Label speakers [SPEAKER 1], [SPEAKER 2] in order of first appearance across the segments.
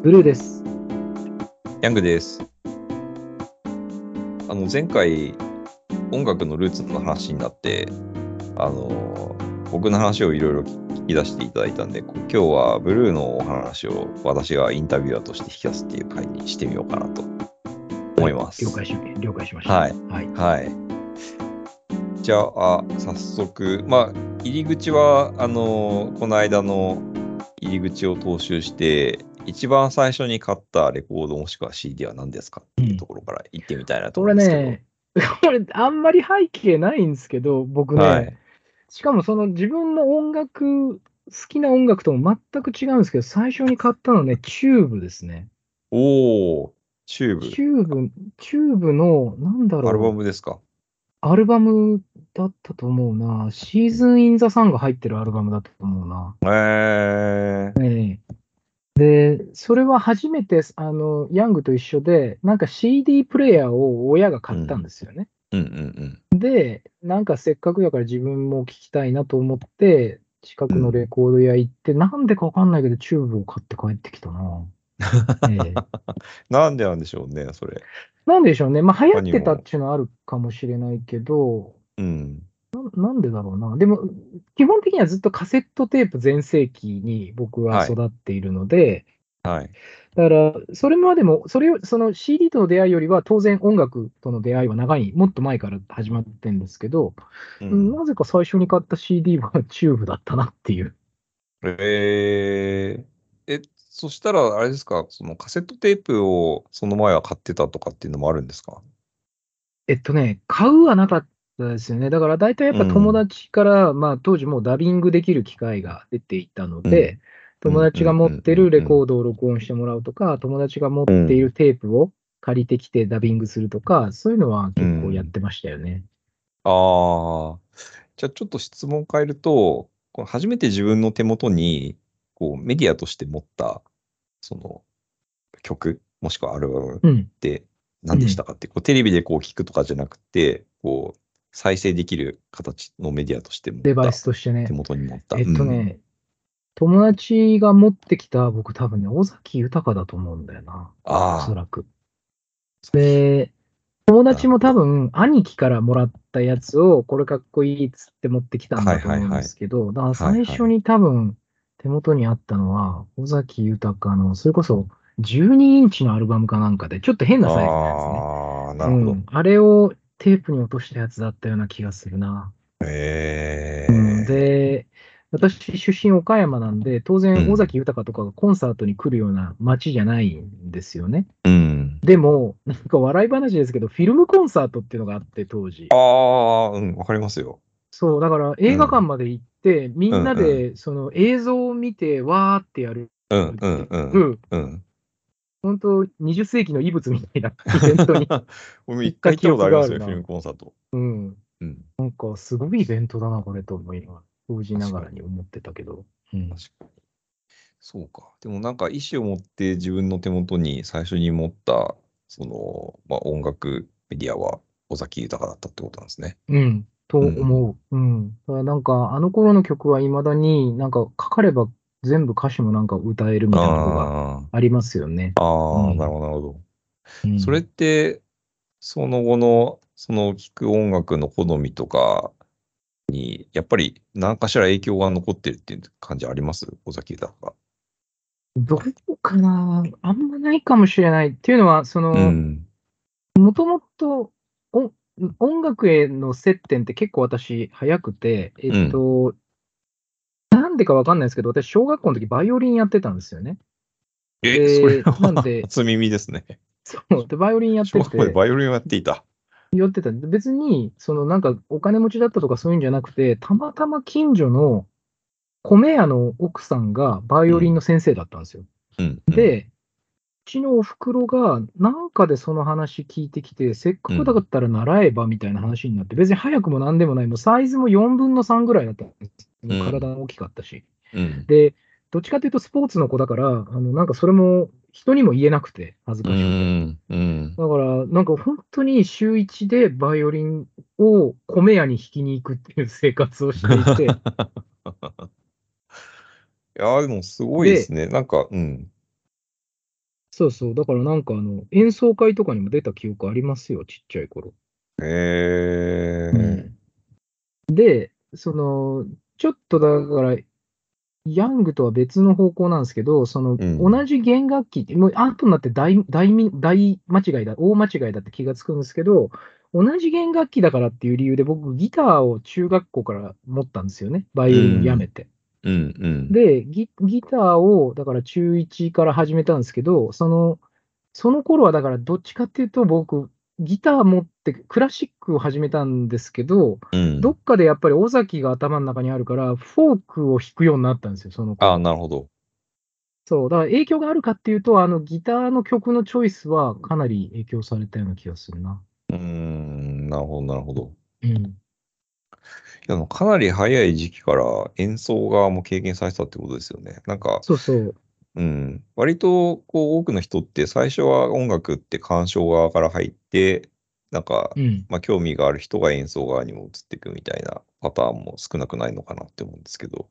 [SPEAKER 1] ブルーです。
[SPEAKER 2] ヤングです。あの前回音楽のルーツの話になって、あの僕の話をいろいろ聞き出していただいたんで、今日はブルーのお話を私がインタビュアーとして引き出すっていう回にしてみようかなと思います。
[SPEAKER 1] 了解し了解しました。
[SPEAKER 2] はい。
[SPEAKER 1] はい。
[SPEAKER 2] はい。じゃあ、あ早速、まあ、入り口は、あの、この間の入り口を踏襲して、一番最初に買ったレコードもしくは CD は何ですかっていうところから行ってみたいなと
[SPEAKER 1] これ
[SPEAKER 2] 思うんですけど。
[SPEAKER 1] ね、これあんまり背景ないんですけど、僕ね、
[SPEAKER 2] はい。
[SPEAKER 1] しかもその自分の音楽、好きな音楽とも全く違うんですけど、最初に買ったのね、チューブですね。
[SPEAKER 2] おー、チューブ。
[SPEAKER 1] チューブ、チューブの、なんだろう、
[SPEAKER 2] アルバムですか？
[SPEAKER 1] アルバムだったと思うな。 Season in the Sun が入ってるアルバムだったと思うな。
[SPEAKER 2] えー、
[SPEAKER 1] ええで、それは初めて、あの、ヤングと一緒で、なんか CD プレイヤーを親が買ったんですよね。
[SPEAKER 2] うんうん
[SPEAKER 1] で、なんかせっかくだから自分も聞きたいなと思って、近くのレコード屋行って、なんでかわかんないけど、チューブを買って帰ってきたな。
[SPEAKER 2] なんでなんでしょうね、それ。
[SPEAKER 1] なんでしょうね。まあ、流行ってたっていうのはあるかもしれないけど、
[SPEAKER 2] うん。
[SPEAKER 1] なんでだろうな。でも、基本的にはずっとカセットテープ全盛期に僕は育っているので、
[SPEAKER 2] はい。
[SPEAKER 1] だから、それまでも、それを、その CD との出会いよりは、当然音楽との出会いは長い、もっと前から始まってるんですけど、
[SPEAKER 2] うん、
[SPEAKER 1] なぜか最初に買った CD はチューブだったなっていう。
[SPEAKER 2] えー、え、そしたら、あれですか、そのカセットテープをその前は買ってたとかっていうのもあるんですか？
[SPEAKER 1] えっとね、買うはなかったですよね。だから大体やっぱ友達から、まあ当時もうダビングできる機会が出ていたので、
[SPEAKER 2] うん
[SPEAKER 1] 友達が持ってるレコードを録音してもらうとか、友達が持っているテープを借りてきてダビングするとか、そういうのは結構やってましたよね。
[SPEAKER 2] ああ、じゃあちょっと質問変えると、この初めて自分の手元にこうメディアとして持ったその曲、もしくはアルバムっ
[SPEAKER 1] うん。
[SPEAKER 2] て何でしたかって、こうテレビでこう聞くとかじゃなくて、こう再生できる形のメディアとして持った
[SPEAKER 1] デバイスとしてね
[SPEAKER 2] 手。元に持った。
[SPEAKER 1] えっとね、友達が持ってきた、僕多分ね、尾崎豊だと思うんだよな。
[SPEAKER 2] ああ
[SPEAKER 1] おそらく。で、友達も多分、兄貴からもらったやつを、これかっこいいっつって持ってきたんだと思うんですけど、だから最初に多分、手元にあったのは、尾崎豊の、それこそ12インチのアルバムかなんかで、ちょっと変なサイズのやつね。
[SPEAKER 2] ああ、なるほど。
[SPEAKER 1] うん、あれをテープに落としたやつだったような気がするな。
[SPEAKER 2] へえ
[SPEAKER 1] うん、で、私、出身岡山なんで、当
[SPEAKER 2] う
[SPEAKER 1] 然、
[SPEAKER 2] ん
[SPEAKER 1] 尾崎豊とかがコンサートに来るような街じゃないんですよね。
[SPEAKER 2] うん。
[SPEAKER 1] でも、なんか笑い話ですけど、フィルムコンサートっていうのがあって、当時
[SPEAKER 2] あ。あ、うん、わかりますよ。
[SPEAKER 1] そう、だから映画館まで行って、みんな
[SPEAKER 2] うん
[SPEAKER 1] でその映像を見て、わーってやる。
[SPEAKER 2] うん、うん、うん。
[SPEAKER 1] うん、
[SPEAKER 2] うん。
[SPEAKER 1] 本当、20世紀の遺物みたいな イベントに。
[SPEAKER 2] 俺も一回行ったことありますよ、フィルムコンサート。
[SPEAKER 1] うん。
[SPEAKER 2] うん。
[SPEAKER 1] なんか、すごいイベントだな、これと思いながら、当時ながらに思ってたけど。うん
[SPEAKER 2] 確かに。そうか。でもなんか意思を持って自分の手元に最初に持った、その、まあ、音楽メディアは尾崎豊だったってことなんですね。
[SPEAKER 1] うん、と思う。うん。だからなんか、あの頃の曲はいまだになんか、かかれば全部歌詞もなんか歌えるみたいなのが
[SPEAKER 2] あ
[SPEAKER 1] ありますよね。
[SPEAKER 2] あ、ああ、
[SPEAKER 1] うん
[SPEAKER 2] なるほど、なるほど。
[SPEAKER 1] うん
[SPEAKER 2] それって、その後の、その聴く音楽の好みとかに、やっぱり何かしら影響が残ってるっていう感じあります？尾崎豊が。
[SPEAKER 1] どうかな？あんまないかもしれない。っていうのは、その、
[SPEAKER 2] うん。
[SPEAKER 1] もともとお音楽への接点って結構私早くて、えっと、なんでかわかんないですけど、私小学校の時バイオリンやってたんですよね。
[SPEAKER 2] え、
[SPEAKER 1] で
[SPEAKER 2] それは
[SPEAKER 1] なんで
[SPEAKER 2] 初耳ですね。
[SPEAKER 1] そう。で、バイオリンやって
[SPEAKER 2] 小学校で
[SPEAKER 1] て、
[SPEAKER 2] バイオリンをやっていた。
[SPEAKER 1] やってた。別に、そのなんかお金持ちだったとかそういうんじゃなくて、たまたま近所の米屋の奥さんがバイオリンの先生だったんですよ。
[SPEAKER 2] うん。
[SPEAKER 1] で、うちのお袋がなんかでその話聞いてきて、せっかくだったら習えばみたいな話になって、別に早くもなんでもない、もうサイズも4分の3ぐらいだったんです。
[SPEAKER 2] うん
[SPEAKER 1] 体も大きかったし。
[SPEAKER 2] うん。
[SPEAKER 1] で、どっちかというとスポーツの子だから、あのなんかそれも人にも言えなくて、恥ず
[SPEAKER 2] う
[SPEAKER 1] かしくて。
[SPEAKER 2] ん。うん。
[SPEAKER 1] だから、なんか本当に週1でバイオリンを米屋に弾きに行くっていう生活をしていて、
[SPEAKER 2] いやーでもすごいですね。なんか、うん。
[SPEAKER 1] そうそう。だからなんかあの、演奏会とかにも出た記憶ありますよ、ちっちゃい頃。
[SPEAKER 2] へえー
[SPEAKER 1] うん、で、その、ちょっとだから、ヤングとは別の方向なんですけど、その、
[SPEAKER 2] うん
[SPEAKER 1] 同じ弦楽器って、もう後になって大大み大間違いだ、大間違いだって気がつくんですけど、同じ弦楽器だからっていう理由で、僕、ギターを中学校から持ったんですよね、バイオリンをやめて。
[SPEAKER 2] うんうん。
[SPEAKER 1] でギ、ギターを、だから中1から始めたんですけど、その、その頃はだからどっちかっていうと、僕、ギター持ってクラシックを始めたんですけど、
[SPEAKER 2] うん、
[SPEAKER 1] どっかでやっぱり尾崎が頭の中にあるから、フォークを弾くようになったんですよ、その頃
[SPEAKER 2] ああ、なるほど。
[SPEAKER 1] そう、だから影響があるかっていうと、あのギターの曲のチョイスはかなり影響されたような気がするな。
[SPEAKER 2] うーん、なるほど、なるほど。
[SPEAKER 1] うん。
[SPEAKER 2] いやかなり早い時期から演奏側も経験されてたってことですよね。なんか、
[SPEAKER 1] そうそう。
[SPEAKER 2] うん、割とこう多くの人って最初は音楽って鑑賞側から入って、なんか、
[SPEAKER 1] うん。
[SPEAKER 2] まあ、興味がある人が演奏側にも移っていくみたいなパターンも少なくないのかなって思うんですけど、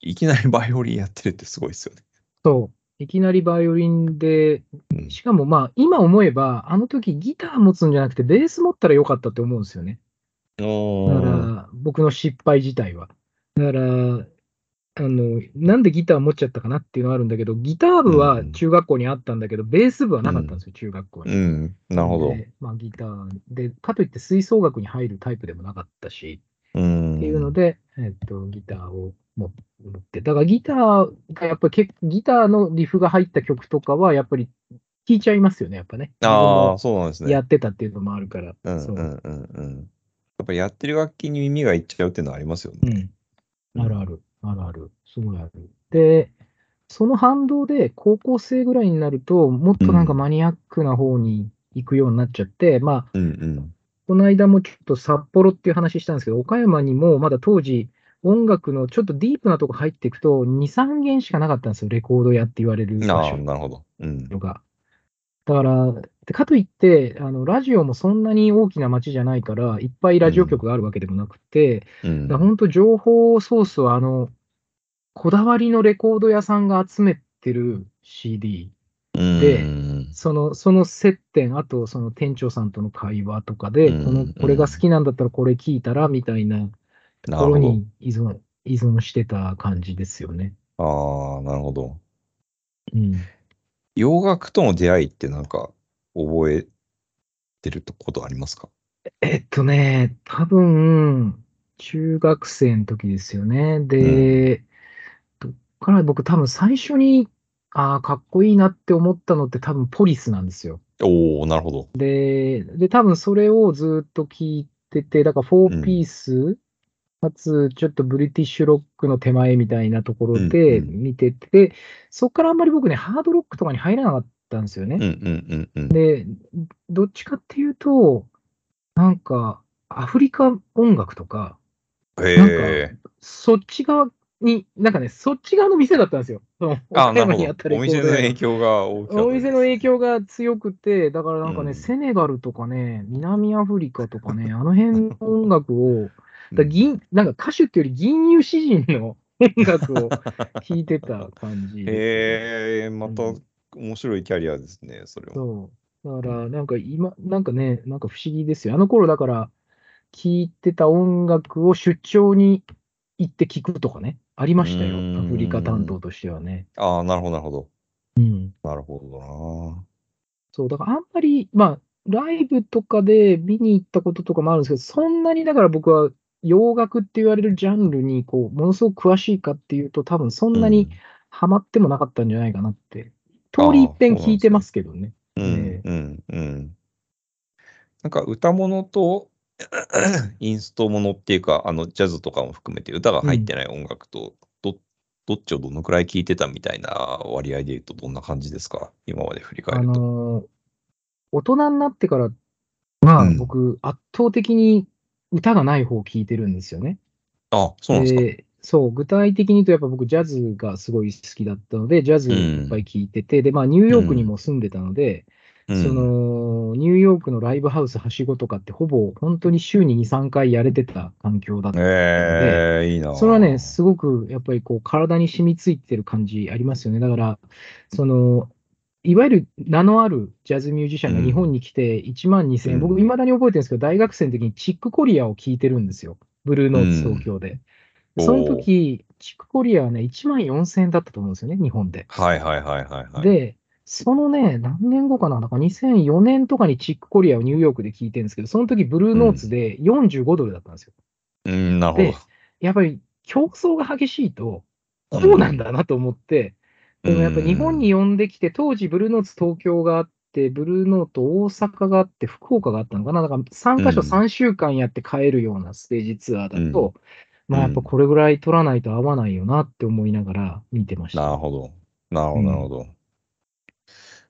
[SPEAKER 2] いきなりバイオリンやってるってすごいですよね。
[SPEAKER 1] そう。いきなりバイオリンで、
[SPEAKER 2] うん
[SPEAKER 1] しかもまあ、今思えば、あの時ギター持つんじゃなくて、ベース持ったらよかったって思うんですよね。だから、僕の失敗自体は。だから、あの、なんでギター持っちゃったかなっていうのはあるんだけど、ギター部は中学校にあったんだけど、ベース部はなかったんですよ、中学校に。
[SPEAKER 2] うん、なるほど。
[SPEAKER 1] でまあ、ギターで、かといって吹奏楽に入るタイプでもなかったし、
[SPEAKER 2] うん。
[SPEAKER 1] っていうので、えっと、ギターを持持って、だからギターがやっぱり結ギターのリフが入った曲とかは、やっぱり聴いちゃいますよね、やっぱね。
[SPEAKER 2] ああ、そうなんですね。
[SPEAKER 1] やってたっていうのもあるから。
[SPEAKER 2] うんうんうん。やっぱやってる楽器に耳がいっちゃうっていうのはありますよね。
[SPEAKER 1] うん。あるある、あるある、すごいある。で、その反動で高校生ぐらいになると、もっとなんかマニアックな方に行くようになっちゃって、まあ、
[SPEAKER 2] うんうん。
[SPEAKER 1] この間もちょっと札幌っていう話したんですけど、岡山にもまだ当時、音楽のちょっとディープなとこ入っていくと、2、3軒しかなかったんですよ、レコード屋って言われる場所
[SPEAKER 2] なるほど。うん。
[SPEAKER 1] が。だから、でかといってあの、ラジオもそんなに大きな街じゃないから、いっぱいラジオ局があるわけでもなくて、
[SPEAKER 2] うん。
[SPEAKER 1] 当、情報ソースはあの、こだわりのレコード屋さんが集めてる CD、で
[SPEAKER 2] うん。
[SPEAKER 1] そのその接点、あとその店長さんとの会話とかで、
[SPEAKER 2] うん
[SPEAKER 1] このこれが好きなんだったらこれ聞いたらみたいなところに依存依存してた感じですよね。
[SPEAKER 2] ああ、なるほど。
[SPEAKER 1] うん、
[SPEAKER 2] 洋楽との出会いってなんか覚えてることありますか？
[SPEAKER 1] えっとね、多分中学生の時ですよね。で、どっから僕、多分最初に、ああ、かっこいいなって思ったのって、多分ポリスなんですよ。
[SPEAKER 2] おおなるほど。
[SPEAKER 1] で、で、多分それをずっと聞いてて、だから4ピース、かつちょっとブリティッシュロックの手前みたいなところで
[SPEAKER 2] うんうん
[SPEAKER 1] 見てて、そこからあんまり僕ね、ハードロックとかに入らなかったんですよね。
[SPEAKER 2] うんうんうんうん。
[SPEAKER 1] で、どっちかっていうと、なんか、アフリカ音楽とか、
[SPEAKER 2] へ
[SPEAKER 1] なん
[SPEAKER 2] え。
[SPEAKER 1] そっち側に、なんかね、そっち側の店だったんですよ。その
[SPEAKER 2] あ
[SPEAKER 1] 岡
[SPEAKER 2] なるほど
[SPEAKER 1] 山にあった。レ
[SPEAKER 2] お
[SPEAKER 1] コード屋
[SPEAKER 2] 店の影響が大きかった。
[SPEAKER 1] お店の影響が強くて、だからなんかね、
[SPEAKER 2] うん
[SPEAKER 1] セネガルとかね、南アフリカとかね、あの辺の音楽を、
[SPEAKER 2] うん
[SPEAKER 1] だ銀なんか歌手っていうより銀融詩人の音楽を聴いてた感じです
[SPEAKER 2] へえ、また
[SPEAKER 1] うん
[SPEAKER 2] 面白いキャリアですね、それは。
[SPEAKER 1] そう。だから、なんか今、なんかね、なんか不思議ですよ。あの頃だから、聴いてた音楽を出張に行って聴くとかね、ありましたよアフリカ担当としてはね。
[SPEAKER 2] ああ、なるほど、なるほど。
[SPEAKER 1] うん。
[SPEAKER 2] なるほど
[SPEAKER 1] そう、だからあんまり、まあ、ライブとかで見に行ったこととかもあるんですけど、そんなにだから僕は洋楽って言われるジャンルに、こう、ものすごく詳しいかっていうと、多分そ
[SPEAKER 2] な。
[SPEAKER 1] んなにハマってもなかったんじゃないかなって。通り一遍聞いてますけどね。
[SPEAKER 2] うん、
[SPEAKER 1] え
[SPEAKER 2] うん、うん。なんか歌物と インストものっていうか、あのジャズとかも含めて歌が入ってない音楽と、どどっちをどのくらい聴いてたみたいな割合で言うとどんな感じですか？今まで振り
[SPEAKER 1] あ
[SPEAKER 2] 返ると。
[SPEAKER 1] のー大人になってから、まあ、
[SPEAKER 2] うん
[SPEAKER 1] 僕、圧倒的に歌がない方を聞いてるんですよね。
[SPEAKER 2] あ、そうなんですか。
[SPEAKER 1] でそう、具体的に言うと、やっぱ僕、ジャズがすごい好きだったので、ジャズいっぱい聞いてて、で、まあ、ニューヨークにも住んでたので、
[SPEAKER 2] うん
[SPEAKER 1] その、ニューヨークのライブハウスはしごとかって、ほぼ本当に週に2、3回やれてた環境だったので、
[SPEAKER 2] ええいいな。
[SPEAKER 1] それはね、すごくやっぱりこう体に染みついてる感じありますよね。だから、その、いわゆる名のあるジャズミュージシャンが日本に来て1万2000円、うん、僕、いまだに覚えてるんですけど、大学生の時にチックコリアを聴いてるんですよ、ブルーノーツ東京で。うん、その時チックコリアはね、1万4000円だったと思うんですよね、日本で。
[SPEAKER 2] はいはいはいはい、はい、
[SPEAKER 1] で、そのね、何年後かな、だから2004年とかにチックコリアをニューヨークで聞いてるんですけど、その時ブルーノーツで45ドルだったんですよ。
[SPEAKER 2] うん、なるほど。で、
[SPEAKER 1] やっぱり競争が激しいと、こうなんだなと思って、でもやっぱ日本に呼んできて、当時ブルーノーツ東京があって、ブルーノート大阪があって、福岡があったのかな、だから3カ所3週間やって帰るようなステージツアーだと、まあやっぱこれぐらい取らないと合わないよなって思いながら見てました。
[SPEAKER 2] なるほど。なるほど、なるほど。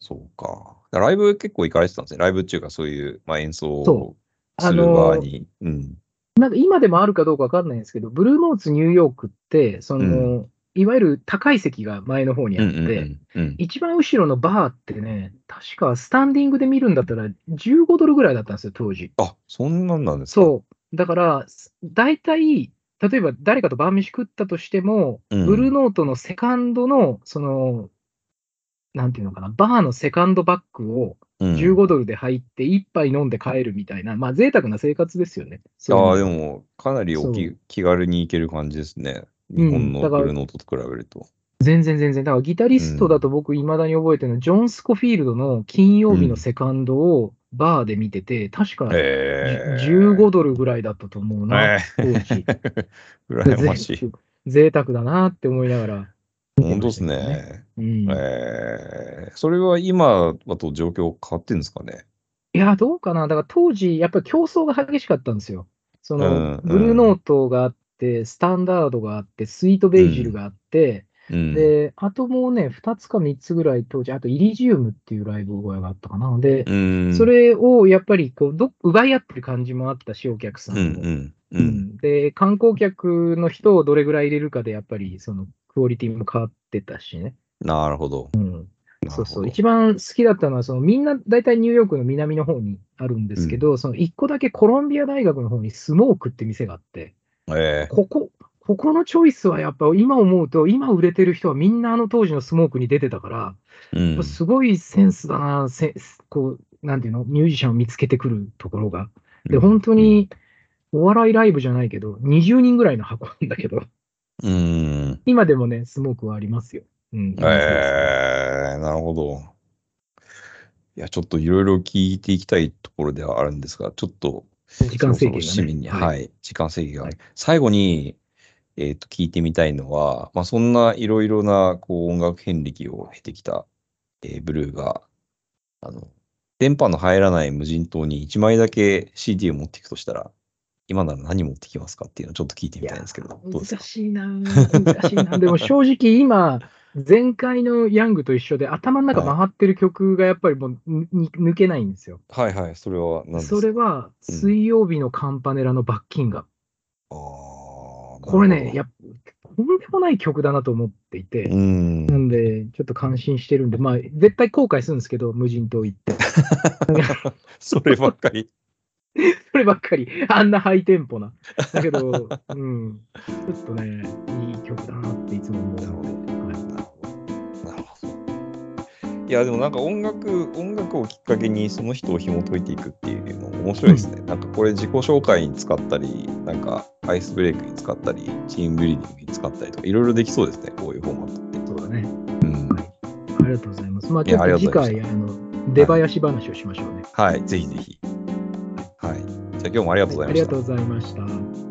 [SPEAKER 2] そうか。ライブ結構行かれてたんですね。ライブっていうか、そういう、まあ、演奏をする側に。うん、
[SPEAKER 1] なんか今でもあるかどうかわかんないんですけど、ブルーノーツニューヨークって、その、うん、いわゆる高い席が前の方にあって、一番後ろのバーってね、確かスタンディングで見るんだったら15ドルぐらいだったんですよ、当時。
[SPEAKER 2] あ、そんなんなんです
[SPEAKER 1] か？そう。だから、大体、例えば誰かと晩飯食ったとしても、うん、ブルーノートのセカンドの、その、なんていうのかな、バーのセカンドバッグを15ドルで入って1杯飲んで帰るみたいな、うん、まあ贅沢な生活ですよね。
[SPEAKER 2] ああ、でも、かなりおき気軽に行ける感じですね。日本のブルーノートと比べると。
[SPEAKER 1] 全然全然。だからギタリストだと僕、いまだに覚えてるのは、うん、ジョン・スコフィールドの金曜日のセカンドをバーで見てて、確か15ドルぐらいだったと思うな、えー、当時。
[SPEAKER 2] 羨ましい。
[SPEAKER 1] 贅沢だなって思いながら。
[SPEAKER 2] 本当ですね。うん、えー、それは今だと状況変わってるんですかね？
[SPEAKER 1] いや、どうかな。だから当時、やっぱり競争が激しかったんですよ。その、うんうん、ブルーノートがあって、スタンダードがあって、スイートベイジルがあって、うん、で、あともうね、2つか3つぐらい当時、あとイリジウムっていうライブ小屋があったかな。で、うん、それをやっぱりこうど奪い合ってる感じもあったし、お客さんも。うんうん、で、観光客の人をどれぐらい入れるかで、やっぱりそのクオリティも変わってたしね。
[SPEAKER 2] なるほど。
[SPEAKER 1] うん。そうそう。一番好きだったのは、そのみんな大体ニューヨークの南の方にあるんですけど、うん、その一個だけコロンビア大学の方にスモークって店があって、
[SPEAKER 2] えー、
[SPEAKER 1] ここ、ここのチョイスはやっぱ今思うと、今売れてる人はみんなあの当時のスモークに出てたから、うん、すごいセンスだな、せこう、なんていうの、ミュージシャンを見つけてくるところが。で、本当に、お笑いライブじゃないけど、20人ぐらいの箱なんだけど、
[SPEAKER 2] うん。
[SPEAKER 1] 今でもね、スモークはありますよ。うん。
[SPEAKER 2] えー、なるほど。いや、ちょっといろいろ聞いていきたいところではあるんですが、ちょっと、
[SPEAKER 1] 時間制限が、ね、
[SPEAKER 2] 市民に、はい、はい、時間制限が、はい、最後に、えっ、ー、と、聞いてみたいのは、まあ、そんないろいろな、こう、音楽遍歴を経てきた、えー、ブルーが、あの、電波の入らない無人島に1枚だけ CD を持っていくとしたら、今なら何持ってきますかっていうのをちょっと聞いてみたいんですけど、
[SPEAKER 1] ど難しいな難しいな でも正直今、前回のヤングと一緒で頭の中回ってる曲がやっぱりもう抜けないんですよ。
[SPEAKER 2] はいはい、それは何です
[SPEAKER 1] か？それは水曜日のカンパネラのバッキンガム。
[SPEAKER 2] うん、あ
[SPEAKER 1] これね、やとんでもない曲だなと思っていて、
[SPEAKER 2] うん、
[SPEAKER 1] なんで、ちょっと感心してるんで、まあ、絶対後悔するんですけど、無人島行って。
[SPEAKER 2] そればっかり。
[SPEAKER 1] そればっかり、あんなハイテンポな。だけど、うん、ちょっとね、いい曲だなっていつも思う
[SPEAKER 2] いや、でもなんか音楽、音楽をきっかけにその人を紐解いていくっていうの面白いですね。うん、なんかこれ自己紹介に使ったり、なんかアイスブレイクに使ったり、チームビルディングに使ったりとか、いろいろできそうですね、こういうフォーマットって。
[SPEAKER 1] そうだね。
[SPEAKER 2] うん。はい。
[SPEAKER 1] ありがとうございます。まあ、ちょっと次回、あの、出囃子話をしましょうね。
[SPEAKER 2] はい、はい、ぜひぜひ。はい。じゃあ今日もありがとうございました。
[SPEAKER 1] はい、ありがとうございました。